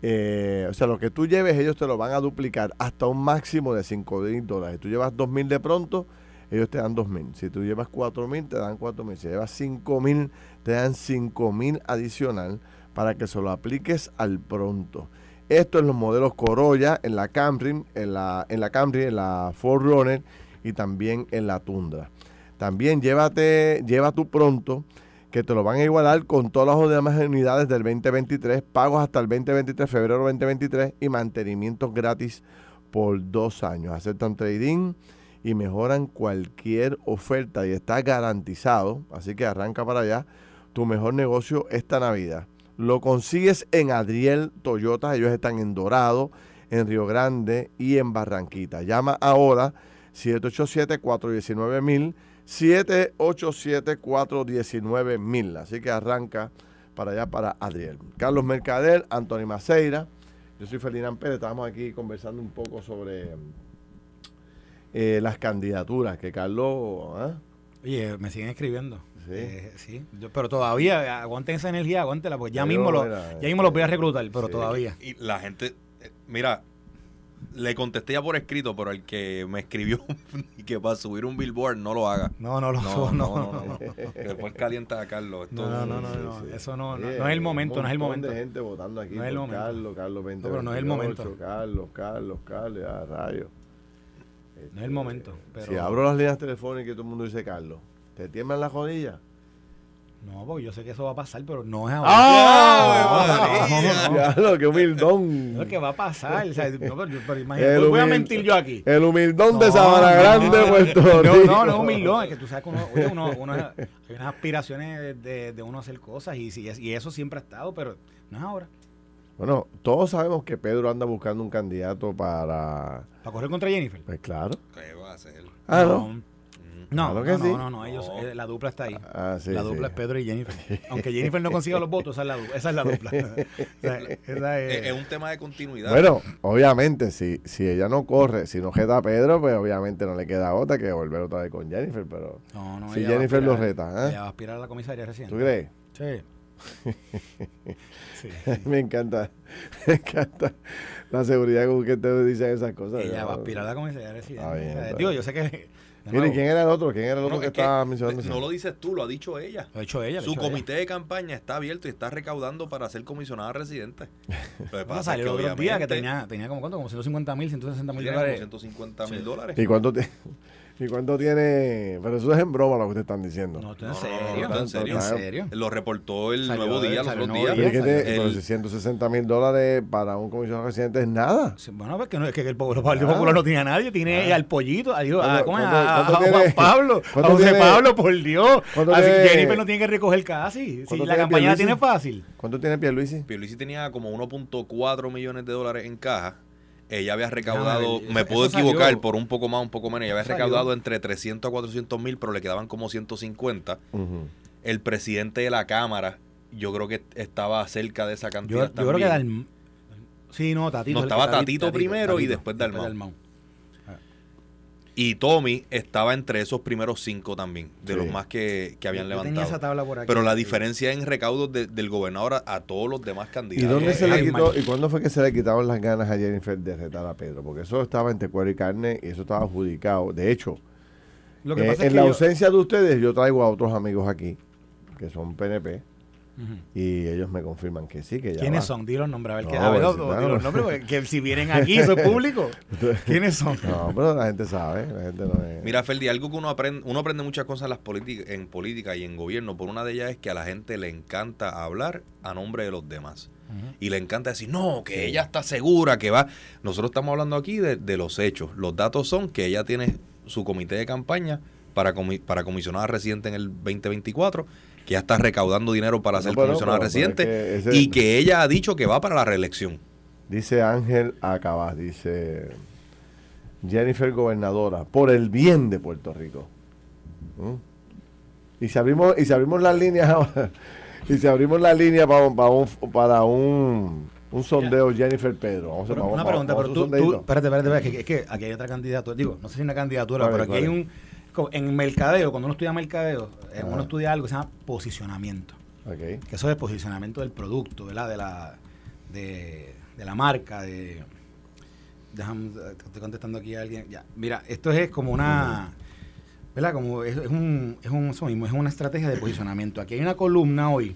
Eh, o sea, lo que tú lleves, ellos te lo van a duplicar hasta un máximo de 5 mil dólares. Tú llevas 2 mil de pronto, ellos te dan 2 mil. Si tú llevas 4 mil, te dan 4 mil. Si llevas 5 mil, te dan 5 mil adicional para que se lo apliques al pronto. Esto en los modelos Corolla, en la Camry, en la, en la Camry, en la Ford Runner y también en la Tundra. También llévate, lleva tu pronto, que te lo van a igualar con todas las demás unidades del 2023, pagos hasta el 2023, febrero 2023 y mantenimientos gratis por dos años. Aceptan trading y mejoran cualquier oferta y está garantizado, así que arranca para allá, tu mejor negocio esta Navidad. Lo consigues en Adriel Toyota, ellos están en Dorado, en Río Grande y en Barranquita. Llama ahora 787-419-1000, 787-419-1000. Así que arranca para allá, para Adriel. Carlos Mercader, Anthony Maceira, yo soy Ferdinand Pérez, estamos aquí conversando un poco sobre eh, las candidaturas que Carlos... ¿ah? Oye, me siguen escribiendo. Sí. Eh, sí. Yo- pero todavía, aguanten esa energía, aguántela, porque ya Pero, mismo, lo, ya mismo los voy a reclutar, pero sí. todavía. Y la gente, eh, mira, le contesté ya por escrito, pero el que me escribió y que para subir un billboard no lo haga. No, no, lo No, no, no, no, no. Después calienta a Carlos. Esto- No, no, no, no, sí. eso no, no, es el un momento, no es el momento. de gente votando aquí No es el por momento. Carlos, Carlos 20, pero no es el momento. Carlos, Carlos, Carlos, Carlos, ya, rayos. No es el momento. Pero, Si abro las líneas telefónicas y todo el mundo dice Carlos, ¿te tiemblan las rodillas? No, porque yo sé que eso va a pasar, pero no es ahora. ¡Ah! No, no, no, no. Qué humildón. No es que va a pasar. o sea, no, pero, pero El imagínate, voy a mentir yo aquí. El humildón de No, Sabana no, Grande, no, Puerto no, Rico. No, no, humildón. Es que tú sabes que uno, oye, uno, uno- hay unas aspiraciones de, de, de uno hacer cosas y eso siempre ha estado, pero no es ahora. Bueno, todos sabemos que Pedro anda buscando un candidato para... Para correr contra Jennifer. Pues claro. ¿Qué va a hacer? Ah, ¿no? No, Claro no, que no, sí. no, no, ellos, No. eh, la dupla está ahí. Ah, sí, la sí. dupla es Pedro y Jennifer. Aunque Jennifer no consiga los votos, esa es la, du- esa es la dupla. Esa es- Es, es un tema de continuidad. Bueno, obviamente, si, si ella no corre, si no jeta a Pedro, pues obviamente no le queda otra que volver otra vez con Jennifer, pero... no, no, si Jennifer lo reta, ¿eh? Ella va a aspirar a la comisaría recién. ¿Tú crees? Sí. Sí. me encanta, me encanta la seguridad con que te dicen esas cosas. Ella va a aspirar a la comisaría recién. Está bien, O sea, está digo, bien. yo sé que. De Mire, nuevo, ¿quién era el otro? ¿Quién era el otro No, que es estaba mencionando? no lo dices tú, lo ha dicho ella. Lo ha hecho ella. Su hecho ella. comité de campaña está abierto y está recaudando para ser comisionada residente. Lo que pasa es salió que el otro día que tenía, tenía como cuánto, como 150 mil, 160 mil dólares. 150 mil Sí. dólares. ¿Y cuánto, ti- ¿Y cuánto tiene? Pero eso es en broma lo que ustedes están diciendo. No, estoy No, en no, no, serio. no, en serio. ¿En serio? Lo reportó el Salió- nuevo día, los Nuevo días. Pero es que Día, te- El- pero 160 mil dólares para un comisionado residente es nada. Sí, Bueno, porque no, es que el Partido Partido Ah. Popular no tiene a nadie, tiene Ah. al pollito, a, Dios, a, ¿Cuánto- ¿cómo es? a, a Juan tiene- Pablo, a cuánto José tiene- Pablo, por Dios. Así que tiene- Jennifer no tiene que recoger casi. Si la campaña la tiene fácil. ¿Cuánto tiene Pierluisi? Pierluisi tenía como 1.4 millones de dólares en caja. Ella había recaudado, No, me puedo salió. equivocar por un poco más, un poco menos. Ella había salió. recaudado entre 300 a 400 mil, pero le quedaban como 150. Ujú. El presidente de la Cámara, yo creo que estaba cerca de esa Yo, cantidad yo creo que también. Dalm- Sí, no, Tatito. No, el que- estaba Tatito primero y después Dalmau. Y Tommy estaba entre esos primeros cinco también, de Sí. los más que, que habían Yo tenía levantado. esa tabla por aquí. Pero la diferencia en recaudos de- del gobernador a, a todos los demás ¿Y candidatos. dónde Eh, se le ay, quitó? ¿Y cuándo fue que se le quitaron las ganas a Jennifer de retar a Pedro? Porque eso estaba entre cuero y carne y eso estaba adjudicado. De hecho, Lo que eh, pasa es en que la yo- ausencia de ustedes, yo traigo a otros amigos aquí que son PNP Y ellos me confirman que sí, que ya ¿Quiénes va. son? Di los nombres. A ver, No, que, a ver, pues, no, claro. di los nombres, porque que si vienen aquí, eso es público. ¿Quiénes son? No, pero la gente sabe, la gente no es... Mira, Ferdi, algo que uno aprende, uno aprende muchas cosas en, las políticas, en política y en gobierno. Por una de ellas es que a la gente le encanta hablar a nombre de los demás. Y le encanta decir, no, que ella está segura que va. Nosotros estamos hablando aquí de, de los hechos. Los datos son que ella tiene su comité de campaña para, comi- para comisionada residente en el 2024, que ya está recaudando dinero para No, ser pero- comisionada pero- pero es residente que ese- y que ella ha dicho que va para la reelección. Dice Ángel Acabas, dice Jennifer Gobernadora, por el bien de Puerto Rico. ¿Mm? Y si abrimos, y si abrimos las líneas ahora, y si abrimos la línea para, un- para un, para un, un sondeo Jennifer Pedro. Vamos a, Pero vamos- una pregunta, vamos pero tú, tú espérate, espérate, espérate, que, es que aquí hay otra candidatura, digo, no sé si una candidatura, ¿Cuál pero es, aquí hay cuál un, en mercadeo, cuando uno estudia mercadeo, eh, Ajá. uno estudia algo que se llama posicionamiento, que eso es posicionamiento del producto, ¿verdad? De la, de, de la marca, de, déjame, estoy contestando aquí a alguien, ya, mira, esto es como una, ¿verdad? Como es, es un, es un, eso mismo, es una estrategia de posicionamiento. Aquí hay una columna hoy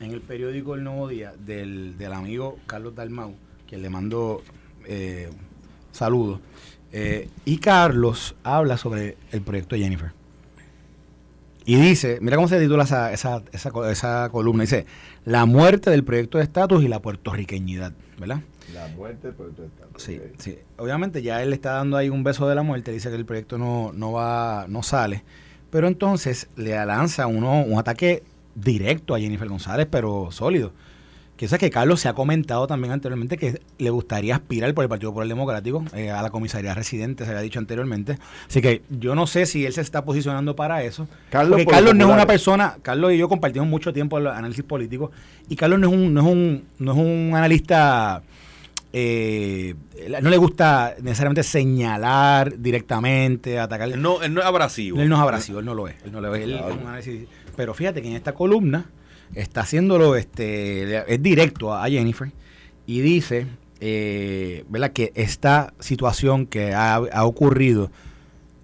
en el periódico El Nuevo Día del, del amigo Carlos Dalmau, que le mando eh, saludos. Eh, y Carlos habla sobre el proyecto de Jennifer. Y dice, mira cómo se titula esa, esa, esa, esa columna, dice, la muerte del proyecto de estatus y la puertorriqueñidad, ¿verdad? La muerte, pues tú estás. Sí, ok. sí. Obviamente ya él le está dando ahí un beso de la muerte, dice que el proyecto no, no va, no sale. Pero entonces le lanza uno, un ataque directo a Jennifer González, pero sólido. Que es que Carlos se ha comentado también anteriormente que le gustaría aspirar por el Partido Popular Democrático eh, a la comisaría residente, se había dicho anteriormente. Así que yo no sé si él se está posicionando para eso. Carlos porque por Carlos no es una persona, Carlos y yo compartimos mucho tiempo el análisis político, y Carlos no es un, no es un, no es un analista eh, no le gusta necesariamente señalar directamente, atacar. Él no, él no es abrasivo. Él no es abrasivo, él no lo es. Él no lo es. Él es un análisis- pero fíjate que en esta columna está haciéndolo, este, es directo a, Jennifer y dice, eh, ¿verdad? Que esta situación que ha, ha ocurrido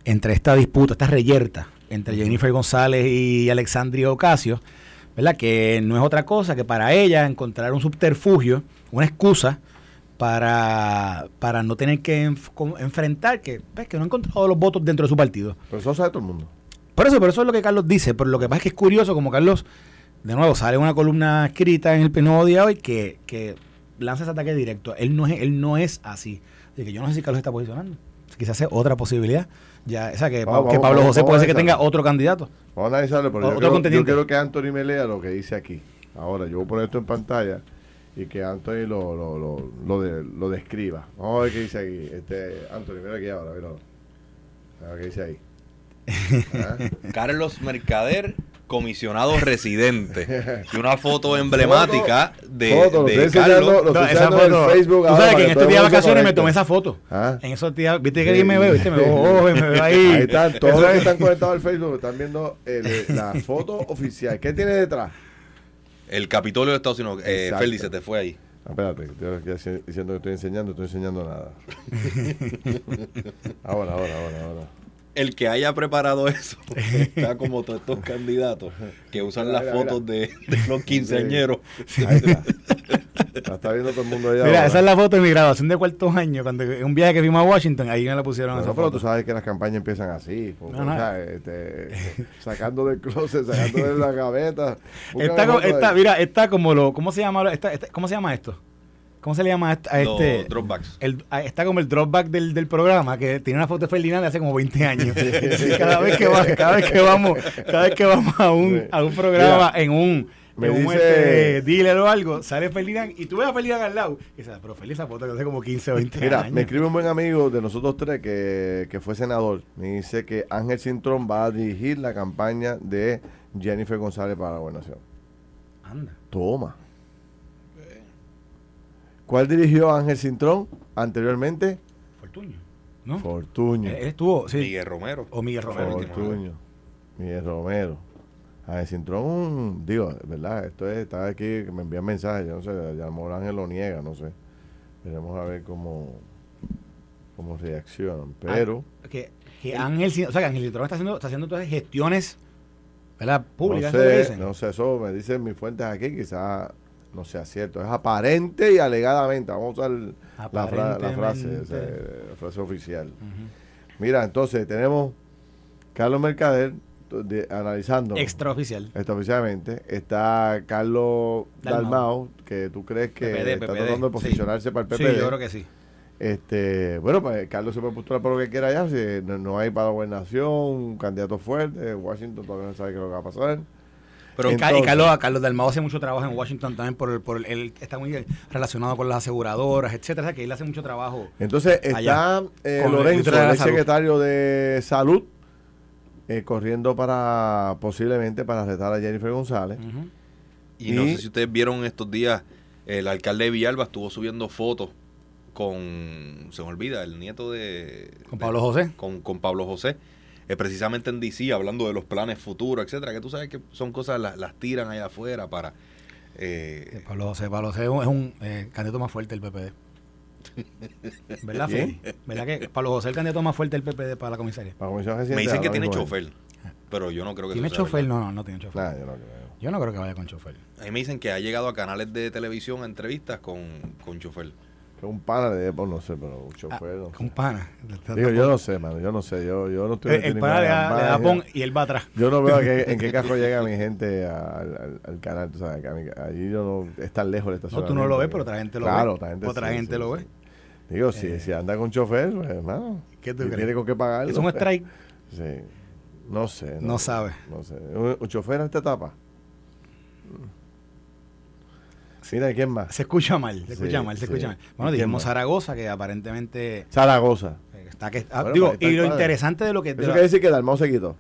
entre esta disputa, esta reyerta entre Jennifer González y Alexandria Ocasio, ¿verdad? Que no es otra cosa que para ella encontrar un subterfugio, una excusa para, para no tener que enf- enfrentar que, pues, que no ha encontrado los votos dentro de su partido. Pero eso sabe todo el mundo. Por eso, por eso es lo que Carlos dice. Pero lo que pasa es que es curioso, como Carlos, de nuevo, sale una columna escrita en el nuevo día hoy que, que lanza ese ataque directo. Él no es, él no es así. Así que yo no sé si Carlos está posicionando. Quizás sea otra posibilidad. Ya, o sea, que, Vamos, que vamos, Pablo vamos, José vamos puede ser que tenga otro candidato. Vamos a analizarlo, pero yo Otro quiero, yo contendiente. quiero que Anthony me lea lo que dice aquí. Ahora, yo voy a poner esto en pantalla y que Anthony lo, lo, lo, lo, de- lo describa. Vamos a ver qué dice aquí. Este, Anthony, mira aquí ahora, mira. A ver qué dice ahí. Ah, Carlos Mercader, comisionado residente. Y una foto emblemática de, Foto, Carlos. lo estoy enseñando en Facebook Tú ahora sabes que en estos días de vacaciones me tomé esa foto. Ah. En esos días, viste que alguien me ve, viste, me veo, oh, me veo ahí. Ahí están, todos los que es- están conectados al Facebook están viendo el- la foto oficial. ¿Qué tiene detrás? El Capitolio de Estados Unidos. Eh. Félix, se te fue ahí. Ah, Espérate, estoy diciendo que estoy enseñando, estoy enseñando nada. ahora, ahora, ahora, ahora. El que haya preparado eso está como todos estos candidatos que usan Mira, las mira, fotos de, de los quinceañeros. Ahí está. La está viendo todo el mundo allá. Mira, ahora. esa es la foto de mi graduación de cuarto año, cuando un viaje que fuimos a Washington, ahí me la pusieron Bueno, esa pero foto. tú sabes que las campañas empiezan así, porque, No, no. o sea, este, sacando del closet, sacando de la gaveta. Está, como, está, mira, está como lo, ¿cómo se llama? Esta- esta- ¿Cómo se llama esto? ¿Cómo se le llama a este? Los dropbacks. el- a- está como el dropback del, del programa, que tiene una foto de Ferdinand de hace como 20 años. cada vez que va, cada vez que vamos, cada vez que vamos a un, Sí. a un programa en un, Me dice- este, dealer o algo, sale Ferdinand y tú ves a Ferdinand al lado. Y dices, pero Ferdinand esa foto que hace como 15 o 20 Mira, años. me escribe un buen amigo de nosotros tres que, que fue senador. Me dice que Ángel Cintrón va a dirigir la campaña de Jennifer González para la gobernación. Anda. Toma. ¿Cuál dirigió Ángel Cintrón anteriormente? Fortuño. ¿No? Fortuño. Él, él estuvo, sí. Miguel Romero. O Miguel Romero. Fortuño. Miguel Romero. Ángel Cintrón, digo, ¿verdad? Esto es, está aquí, que me envían mensajes, yo no sé, a lo mejor Ángel lo niega, no sé. Veremos a ver cómo, cómo reaccionan. Pero, que, que Ángel, o sea, que Ángel Cintrón está haciendo, está haciendo todas gestiones, ¿verdad? no Públicas, ¿es lo que sé, dicen? no sé, eso me dicen mis fuentes aquí, quizás no sea cierto. Es aparente y alegadamente. Vamos a usar la, fra- la frase, esa- la frase oficial. Mira, entonces tenemos Carlos Mercader de- analizando. Extraoficial. Extraoficialmente está Carlos Dalmau. Dalmau, que tú crees que PPD, está PPD, tratando de sí. posicionarse para el Sí, PPD. yo creo que sí. Este, bueno, pues Carlos se puede postular por lo que quiera allá, si no, no hay para la gobernación, un candidato fuerte, Washington todavía no sabe qué es lo que va a pasar. Pero y Carlos, Carlos Dalmau hace mucho trabajo en Washington también por el, por el- él está muy relacionado con las aseguradoras, etcétera, o sea, que él hace mucho trabajo. Entonces está Allá, eh, con el Lorenzo, el Salud. secretario de Salud, eh, corriendo para posiblemente para retar a Jennifer González. Y no sé si ustedes vieron estos días, el alcalde de Villalba estuvo subiendo fotos con, se me olvida, el nieto de... Con de- Pablo José. Con, con Pablo José, eh, precisamente en DC, hablando de los planes futuros, etcétera, que tú sabes que son cosas, las, las tiran allá afuera para... eh, Sí, Pablo José, Pablo José es un, es un, eh, candidato más fuerte del PPD. ¿Verdad. Feli? ¿Verdad que Pablo José es el candidato más fuerte del PPD para la comisaría? Para me dicen que tiene chofer, pero yo no creo que ¿Tiene eso sea chofer? verdad. No, no, no tiene chofer. Nah, yo no creo. Yo no creo que vaya con chofer. A mí me dicen que ha llegado a canales de televisión a entrevistas con, con chofer. Un pana de pues no sé, pero un Ah, chofer. no sé. con pana. Digo, yo no sé, mano, yo no sé, yo, yo no estoy El, metido el pana le da, pon y él va atrás. Yo no veo a qué- en qué carro llega mi gente al, al- al canal, tú sabes, que allí yo no, es tan lejos el No, estacionamiento. tú no lo ves, que- pero otra gente lo claro, ve. otra gente Otra sí, gente sí, lo sí. ve. Digo, si, si anda con chofer, pues, hermano, ¿Qué tú crees? tiene con qué pagarlo. Es un strike. Sí, no sé. No sabe. No sé. ¿Un, un chofer en esta etapa? Mira, ¿quién más? Se escucha mal, se Sí, escucha mal, se sí. escucha mal. Bueno, ¿Y quién digamos más? Zaragoza, que aparentemente Zaragoza. eh, está que ah, Bueno, digo, está y lo padre. interesante de lo que de Eso la- quiere decir que Dalmau se quitó.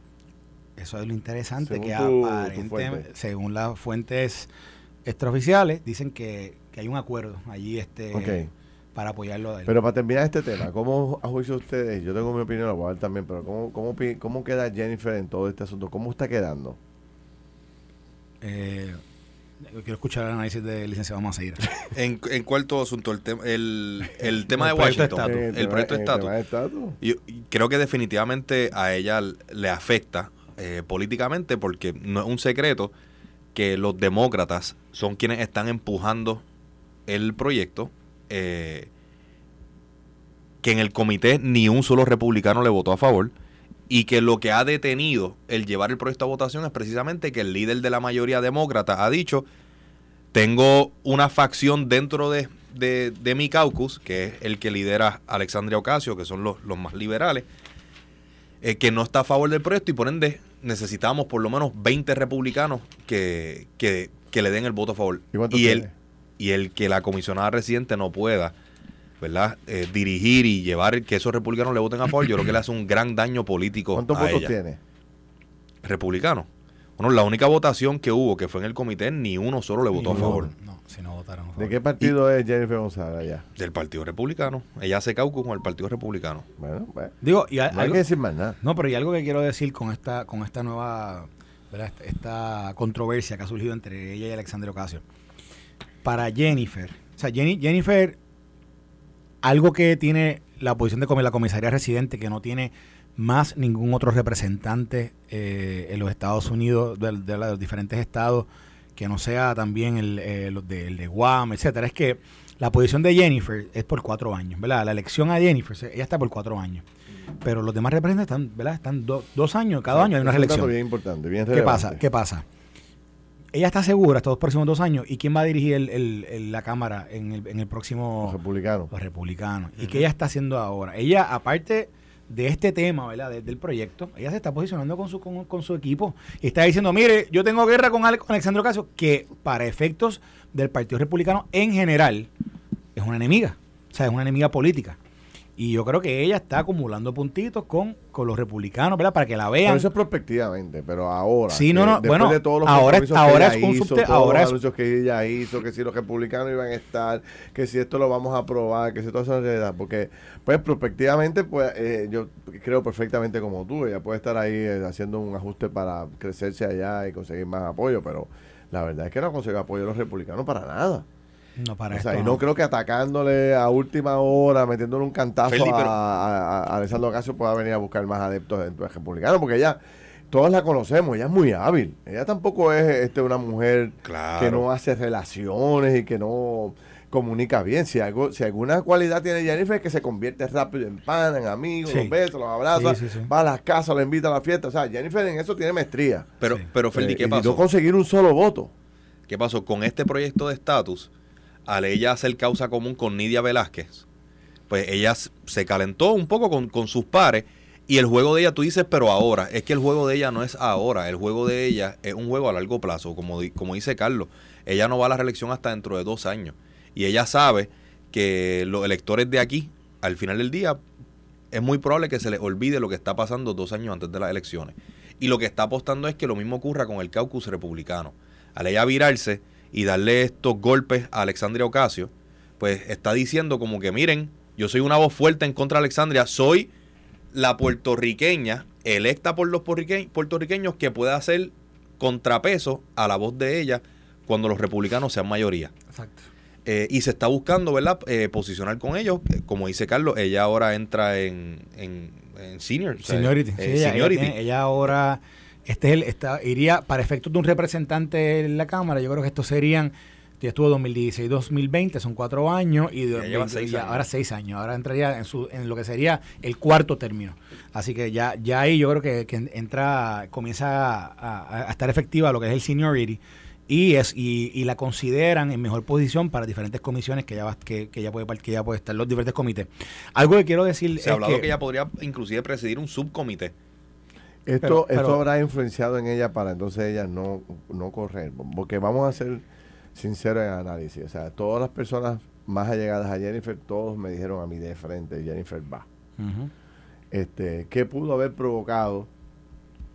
eso es lo interesante Según que tu- aparentemente, según las fuentes extraoficiales, dicen que, que hay un acuerdo allí este para apoyarlo a él. Pero para terminar este tema, ¿cómo a juicio de ustedes? Yo tengo mi opinión, la voy a dar también, pero ¿cómo, cómo, cómo queda Jennifer en todo este asunto? ¿Cómo está quedando? Eh, quiero escuchar el análisis del licenciado Maceira. En, en cuarto asunto, el, tema el, el tema El de Washington, el proyecto de estatus. Yo y creo que definitivamente a ella le afecta eh, políticamente porque no es un secreto que los demócratas son quienes están empujando el proyecto, eh, que en el comité ni un solo republicano le votó a favor y que lo que ha detenido el llevar el proyecto a votación es precisamente que el líder de la mayoría demócrata ha dicho, tengo una facción dentro de, de- de mi caucus, que es el que lidera Alexandria Ocasio, que son los, los más liberales, eh, que no está a favor del proyecto y por ende necesitamos por lo menos 20 republicanos que, que, que le den el voto a favor. ¿Y el, y el que la comisionada residente no pueda ¿verdad? Eh, dirigir y llevar que esos republicanos le voten a favor, yo creo que le hace un gran daño político ¿Cuántos a votos ella. tiene? Republicano. Bueno, la única votación que hubo, que fue en el comité, ni uno solo le votó a favor. No, si no votaron a favor. ¿De qué partido es Jennifer González allá? Del Partido Republicano. Ella hace caucus con el Partido Republicano. Bueno, pues, Digo, y a- no hay algo- que decir más nada. No, pero hay algo que quiero decir con esta, con esta nueva, ¿verdad? Esta- esta controversia que ha surgido entre ella y Alexandre Ocasio. Para Jennifer, o sea, Jenny- Jennifer, algo que tiene la posición de la comisaría residente, que no tiene más ningún otro representante eh, en los Estados Unidos, de, de los diferentes estados, que no sea también el, eh, los de, el de Guam, etcétera, es que la posición de Jennifer es por cuatro años, ¿verdad? La elección a Jennifer, ella está por cuatro años. Pero los demás representantes están, ¿verdad? Están do- dos años, cada año hay una Es un reelección. bien importante, bien ¿Qué pasa? ¿Qué pasa? Ella está segura estos próximos dos años. ¿Y quién va a dirigir el- el- el- la Cámara en el, en el próximo... Los republicanos. Los republicanos. ¿Y qué ella está haciendo ahora? Ella, aparte de este tema, ¿verdad? de- del proyecto, ella se está posicionando con su, con, con su equipo y está diciendo, mire, yo tengo guerra con, Ale- con Alexandre Ocasio, que para efectos del Partido Republicano en general es una enemiga. O sea, es una enemiga política. Y yo creo que ella está acumulando puntitos con, con los republicanos, ¿verdad? Para que la Pero vean. eso es prospectivamente, pero ahora. Sí, no, no, después bueno, de todos los ahora- compromisos ahora que es ella un hizo, todos ahora los es- anuncios que ella hizo, que si los republicanos iban a estar, que si esto lo vamos a aprobar, que si todo eso es realidad. Porque, pues, prospectivamente, pues, eh, yo creo perfectamente como tú. Ella puede estar ahí eh, haciendo un ajuste para crecerse allá y conseguir más apoyo, pero la verdad es que no consigue apoyo de los republicanos para nada. No, para o sea, esto y no, creo que atacándole a última hora, metiéndole un cantazo Feli, a, pero- a- a Alessandro Ocasio pueda venir a buscar más adeptos dentro del republicano, porque ella, todos la conocemos, ella es muy hábil. Ella tampoco es este una mujer Claro. que no hace relaciones y que no comunica bien. Si algo, si alguna cualidad tiene Jennifer es que se convierte rápido en pana, en amigos, Sí. los besos, los abrazos, Sí, sí, sí. va a las casas, lo invita a la fiesta. O sea, Jennifer en eso tiene maestría. Pero, Sí. pero Ferdi, Eh, ¿qué y pasó? no conseguir un solo voto. ¿Qué pasó? Con este proyecto de estatus, al ella hacer causa común con Nidia Velázquez, pues ella se calentó un poco con, con sus pares y el juego de ella, tú dices, pero ahora, es que el juego de ella no es ahora, el juego de ella es un juego a largo plazo, como, como dice Carlos, ella no va a la reelección hasta dentro de dos años y ella sabe que los electores de aquí, al final del día, es muy probable que se les olvide lo que está pasando dos años antes de las elecciones. Y lo que está apostando es que lo mismo ocurra con el caucus republicano. Al ella virarse y darle estos golpes a Alexandria Ocasio, pues está diciendo como que miren, yo soy una voz fuerte en contra de Alexandria, soy la puertorriqueña electa por los puertorrique- puertorriqueños que pueda hacer contrapeso a la voz de ella cuando los republicanos sean mayoría. Exacto. Eh, y se está buscando, ¿verdad?, Eh, posicionar con ellos. Eh, Como dice Carlos, ella ahora entra en, en, en senior. o sea, Seniority. eh, Sí, ella, ella seniority. tiene- ella ahora este es el, está, iría para efectos de un representante en la Cámara. Yo creo que estos serían estuvo 2016-2020, son cuatro años y, Ya lleva seis y años. ahora seis años. Ahora entraría en, su, en lo que sería el cuarto término. Así que ya, ya ahí yo creo que, que entra, comienza a, a- a estar efectiva lo que es el seniority y es y, y la consideran en mejor posición para diferentes comisiones que ya va- que, que ya puede que ya puede estar los diferentes comités. Algo que quiero decir Se ha hablado que, que ella podría inclusive presidir un subcomité. Esto, Pero- esto pero- habrá influenciado en ella para entonces ella no, no correr. Porque vamos a ser sinceros en el análisis. O sea, todas las personas más allegadas a Jennifer, todos me dijeron a mí de frente, Jennifer va. Este, ¿Qué pudo haber provocado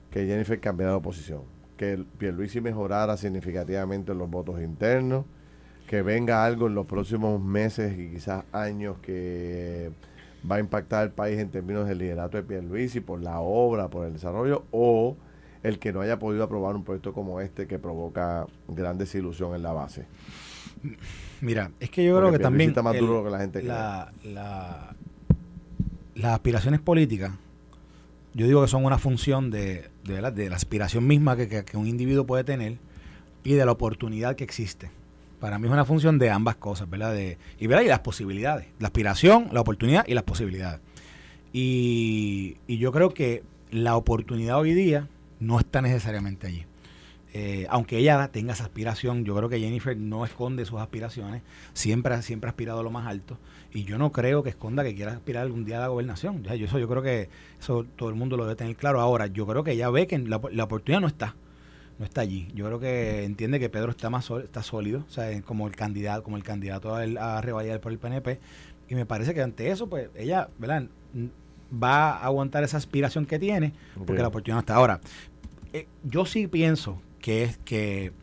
que Jennifer cambiara de posición? Que el Pierluisi mejorara significativamente en los votos internos, que venga algo en los próximos meses y quizás años que va a impactar al país en términos del liderato de Pierluisi por la obra, por el desarrollo, o el que no haya podido aprobar un proyecto como este que provoca gran desilusión en la base. Mira, es que yo Porque creo que también está más el- duro que la gente la- la- las aspiraciones políticas, yo digo que son una función de, de, la aspiración misma que, que- que un individuo puede tener y de la oportunidad que existe. Para mí es una función de ambas cosas, ¿verdad? De, y, ¿verdad? y las posibilidades. La aspiración, la oportunidad y las posibilidades. Y, y yo creo que la oportunidad hoy día no está necesariamente allí. Eh, aunque ella tenga esa aspiración, yo creo que Jennifer no esconde sus aspiraciones, siempre, siempre ha aspirado a lo más alto, y yo no creo que esconda que quiera aspirar algún día a la gobernación. Ya, yo, eso yo creo que eso todo el mundo lo debe tener claro. Ahora, yo creo que ella ve que la, la oportunidad no está, no está allí. Yo creo que entiende que Pedro está más está sólido, o sea, como el candidato, como el candidato a, a revalidar por el PNP, y me parece que ante eso, pues ella, ¿verdad? Va a aguantar esa aspiración que tiene, porque la oportunidad no está. Ahora, eh, yo sí pienso que es que,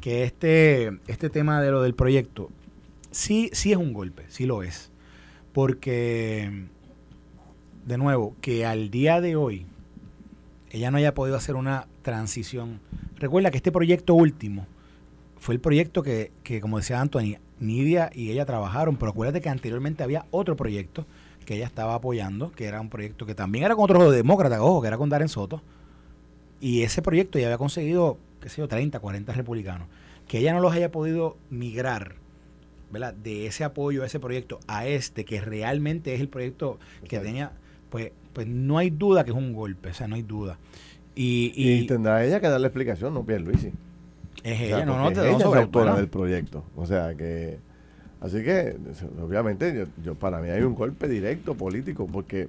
que este, este tema de lo del proyecto sí, sí es un golpe, sí lo es. Porque, de nuevo, que al día de hoy ella no haya podido hacer una transición. Recuerda que este proyecto último fue el proyecto que, que como decía Anthony, Nidia y ella trabajaron, pero acuérdate que anteriormente había otro proyecto que ella estaba apoyando, que era un proyecto que también era con otros demócratas, ojo, que era con Darren Soto. Y ese proyecto ya había conseguido, qué sé yo, 30, 40 republicanos. Que ella no los haya podido migrar, ¿verdad? De ese apoyo a ese proyecto a este, que realmente es el proyecto que Exacto. tenía, pues, pues no hay duda que es un golpe, o sea, no hay duda. Y, Y, y, tendrá ella que darle explicación, no Pierluisi. es O sea, ella, no, no, te ella es la autora bueno, del proyecto. O sea que. Así que, obviamente, yo, yo para mí hay un golpe directo político, porque,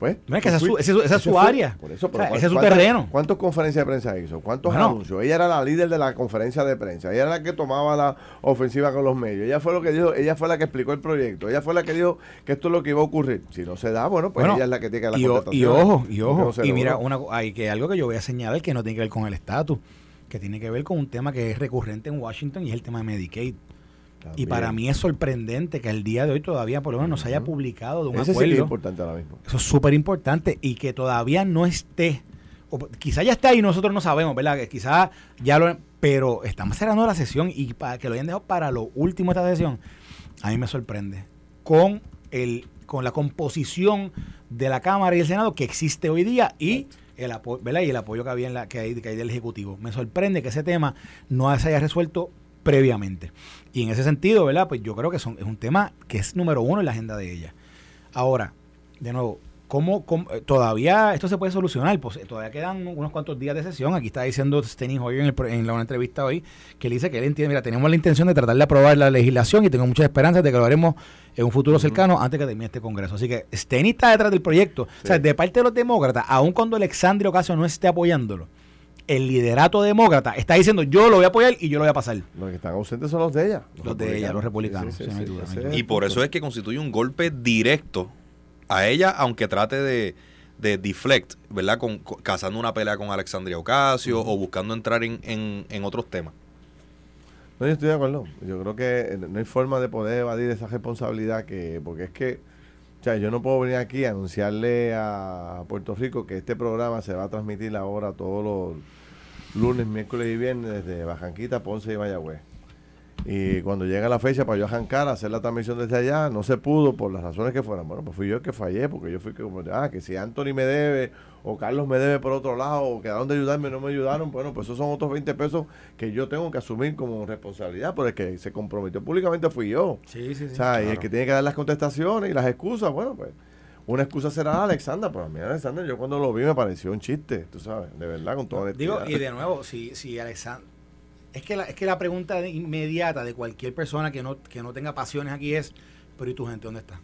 pues. No, es que esa fui- esa es su fue- área. Por eso, O pero sea, ¿cuán- ese es su terreno. ¿Cuántas conferencias de prensa hizo? ¿Cuántos Bueno. anuncios? Ella era la líder de la conferencia de prensa. Ella era la que tomaba la ofensiva con los medios. Ella fue lo que dijo, ella fue la que explicó el proyecto. Ella fue la que dijo que esto es lo que iba a ocurrir. Si no se da, bueno, pues Bueno, ella es la que tiene que dar y, o- y ojo, y ojo, no y mira, una, hay que algo que yo voy a señalar que no tiene que ver con el estatus, que tiene que ver con un tema que es recurrente en Washington y es el tema de Medicaid. Y para mí es sorprendente que al día de hoy todavía por lo menos no se haya publicado de un Ese sí que es acuerdo. importante ahora mismo. Eso es súper importante y que todavía no esté, o quizá ya está ahí y nosotros no sabemos, ¿verdad? Que quizá ya lo, pero estamos cerrando la sesión y para que lo hayan dejado para lo último de esta sesión, a mí me sorprende con el con la composición de la Cámara y el Senado que existe hoy día y el apoyo, ¿verdad? Y el apoyo que había en la que hay, que hay del Ejecutivo. Me sorprende que ese tema no se haya resuelto previamente. Y en ese sentido, ¿verdad? Pues yo creo que son, es un tema que es número uno en la agenda de ella. Ahora, de nuevo, ¿cómo, cómo- eh, todavía esto se puede solucionar? Pues eh, todavía quedan unos cuantos días de sesión. Aquí está diciendo Steny Hoyer en, el pro- en la una entrevista hoy que él dice que él entiende, mira, tenemos la intención de tratar de aprobar la legislación y tengo muchas esperanzas de que lo haremos en un futuro cercano antes que termine este Congreso. Así que Steny está detrás del proyecto. O sea, de parte de los demócratas, aun cuando Alexandria Ocasio no esté apoyándolo, el liderato demócrata está diciendo yo lo voy a apoyar y yo lo voy a pasar. Los que están ausentes son los de ella. Los de ella, los republicanos, sí, duda. Y por eso es que constituye un golpe directo a ella, aunque trate de, de deflect, ¿verdad? Con, con- cazando una pelea con Alexandria Ocasio o buscando entrar en, en, en otros temas. No, yo estoy de acuerdo. Yo creo que eh, no hay forma de poder evadir esa responsabilidad que, porque es que, o sea, yo no puedo venir aquí a anunciarle a Puerto Rico que este programa se va a transmitir ahora todos los lunes, miércoles y viernes desde Bajanquita, Ponce y Mayagüez. Y cuando llega la fecha para yo arrancar, hacer la transmisión desde allá, no se pudo por las razones que fueran. Bueno, pues fui yo el que fallé, porque yo fui que como, ah, que si Anthony me debe o Carlos me debe por otro lado, o quedaron de ayudarme y no me ayudaron, bueno, pues esos son otros 20 pesos que yo tengo que asumir como responsabilidad, porque el que se comprometió públicamente fui yo. Sí, sí, sí. O sea, y el que tiene que dar las contestaciones y las excusas, bueno, pues una excusa será Alexander, pero a mí Alexander yo cuando lo vi me pareció un chiste, tú sabes, de verdad, con toda Digo, y de nuevo, si, si Alexander... Es que, la, es que la pregunta inmediata de cualquier persona que no, que no tenga pasiones aquí es, pero ¿y tu gente dónde está?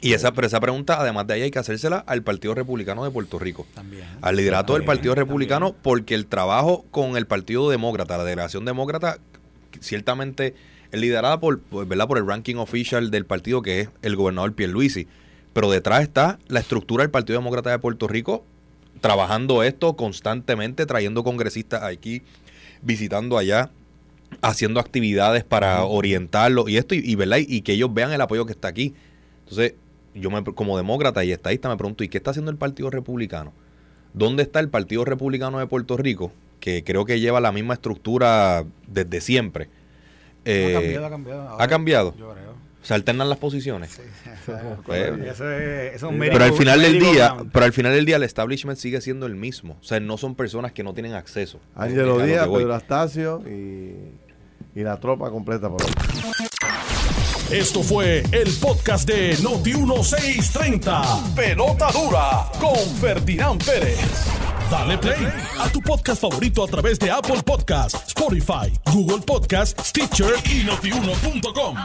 Y esa, pero esa pregunta, además de ahí, hay que hacérsela al Partido Republicano de Puerto Rico. También. Al liderato del También, Partido Republicano, también. porque el trabajo con el Partido Demócrata, la delegación demócrata, ciertamente es liderada por, por, ¿verdad? por el ranking official del partido, que es el gobernador Pierluisi. Pero detrás está la estructura del Partido Demócrata de Puerto Rico, trabajando esto constantemente, trayendo congresistas aquí, visitando allá, haciendo actividades para orientarlo y esto, y, y, ¿verdad? y que ellos vean el apoyo que está aquí. Entonces, yo me, como demócrata y estadista me pregunto, ¿y qué está haciendo el Partido Republicano? ¿Dónde está el Partido Republicano de Puerto Rico? Que creo que lleva la misma estructura desde siempre. Eh, ha cambiado, ha cambiado. ¿Ha cambiado? Yo creo. Se alternan las posiciones. Sí, Pues, eso es, eso es un Pero al final del día, ground. pero al final del día el establishment sigue siendo el mismo. O sea, no son personas que no tienen acceso. Ángelo Díaz. Pedro Astacio y, y la tropa completa por ahí. Esto fue el podcast de Noti1630. Pelota dura con Ferdinand Pérez. Dale play a tu podcast favorito a través de Apple Podcasts, Spotify, Google Podcasts, Stitcher y notiuno.com.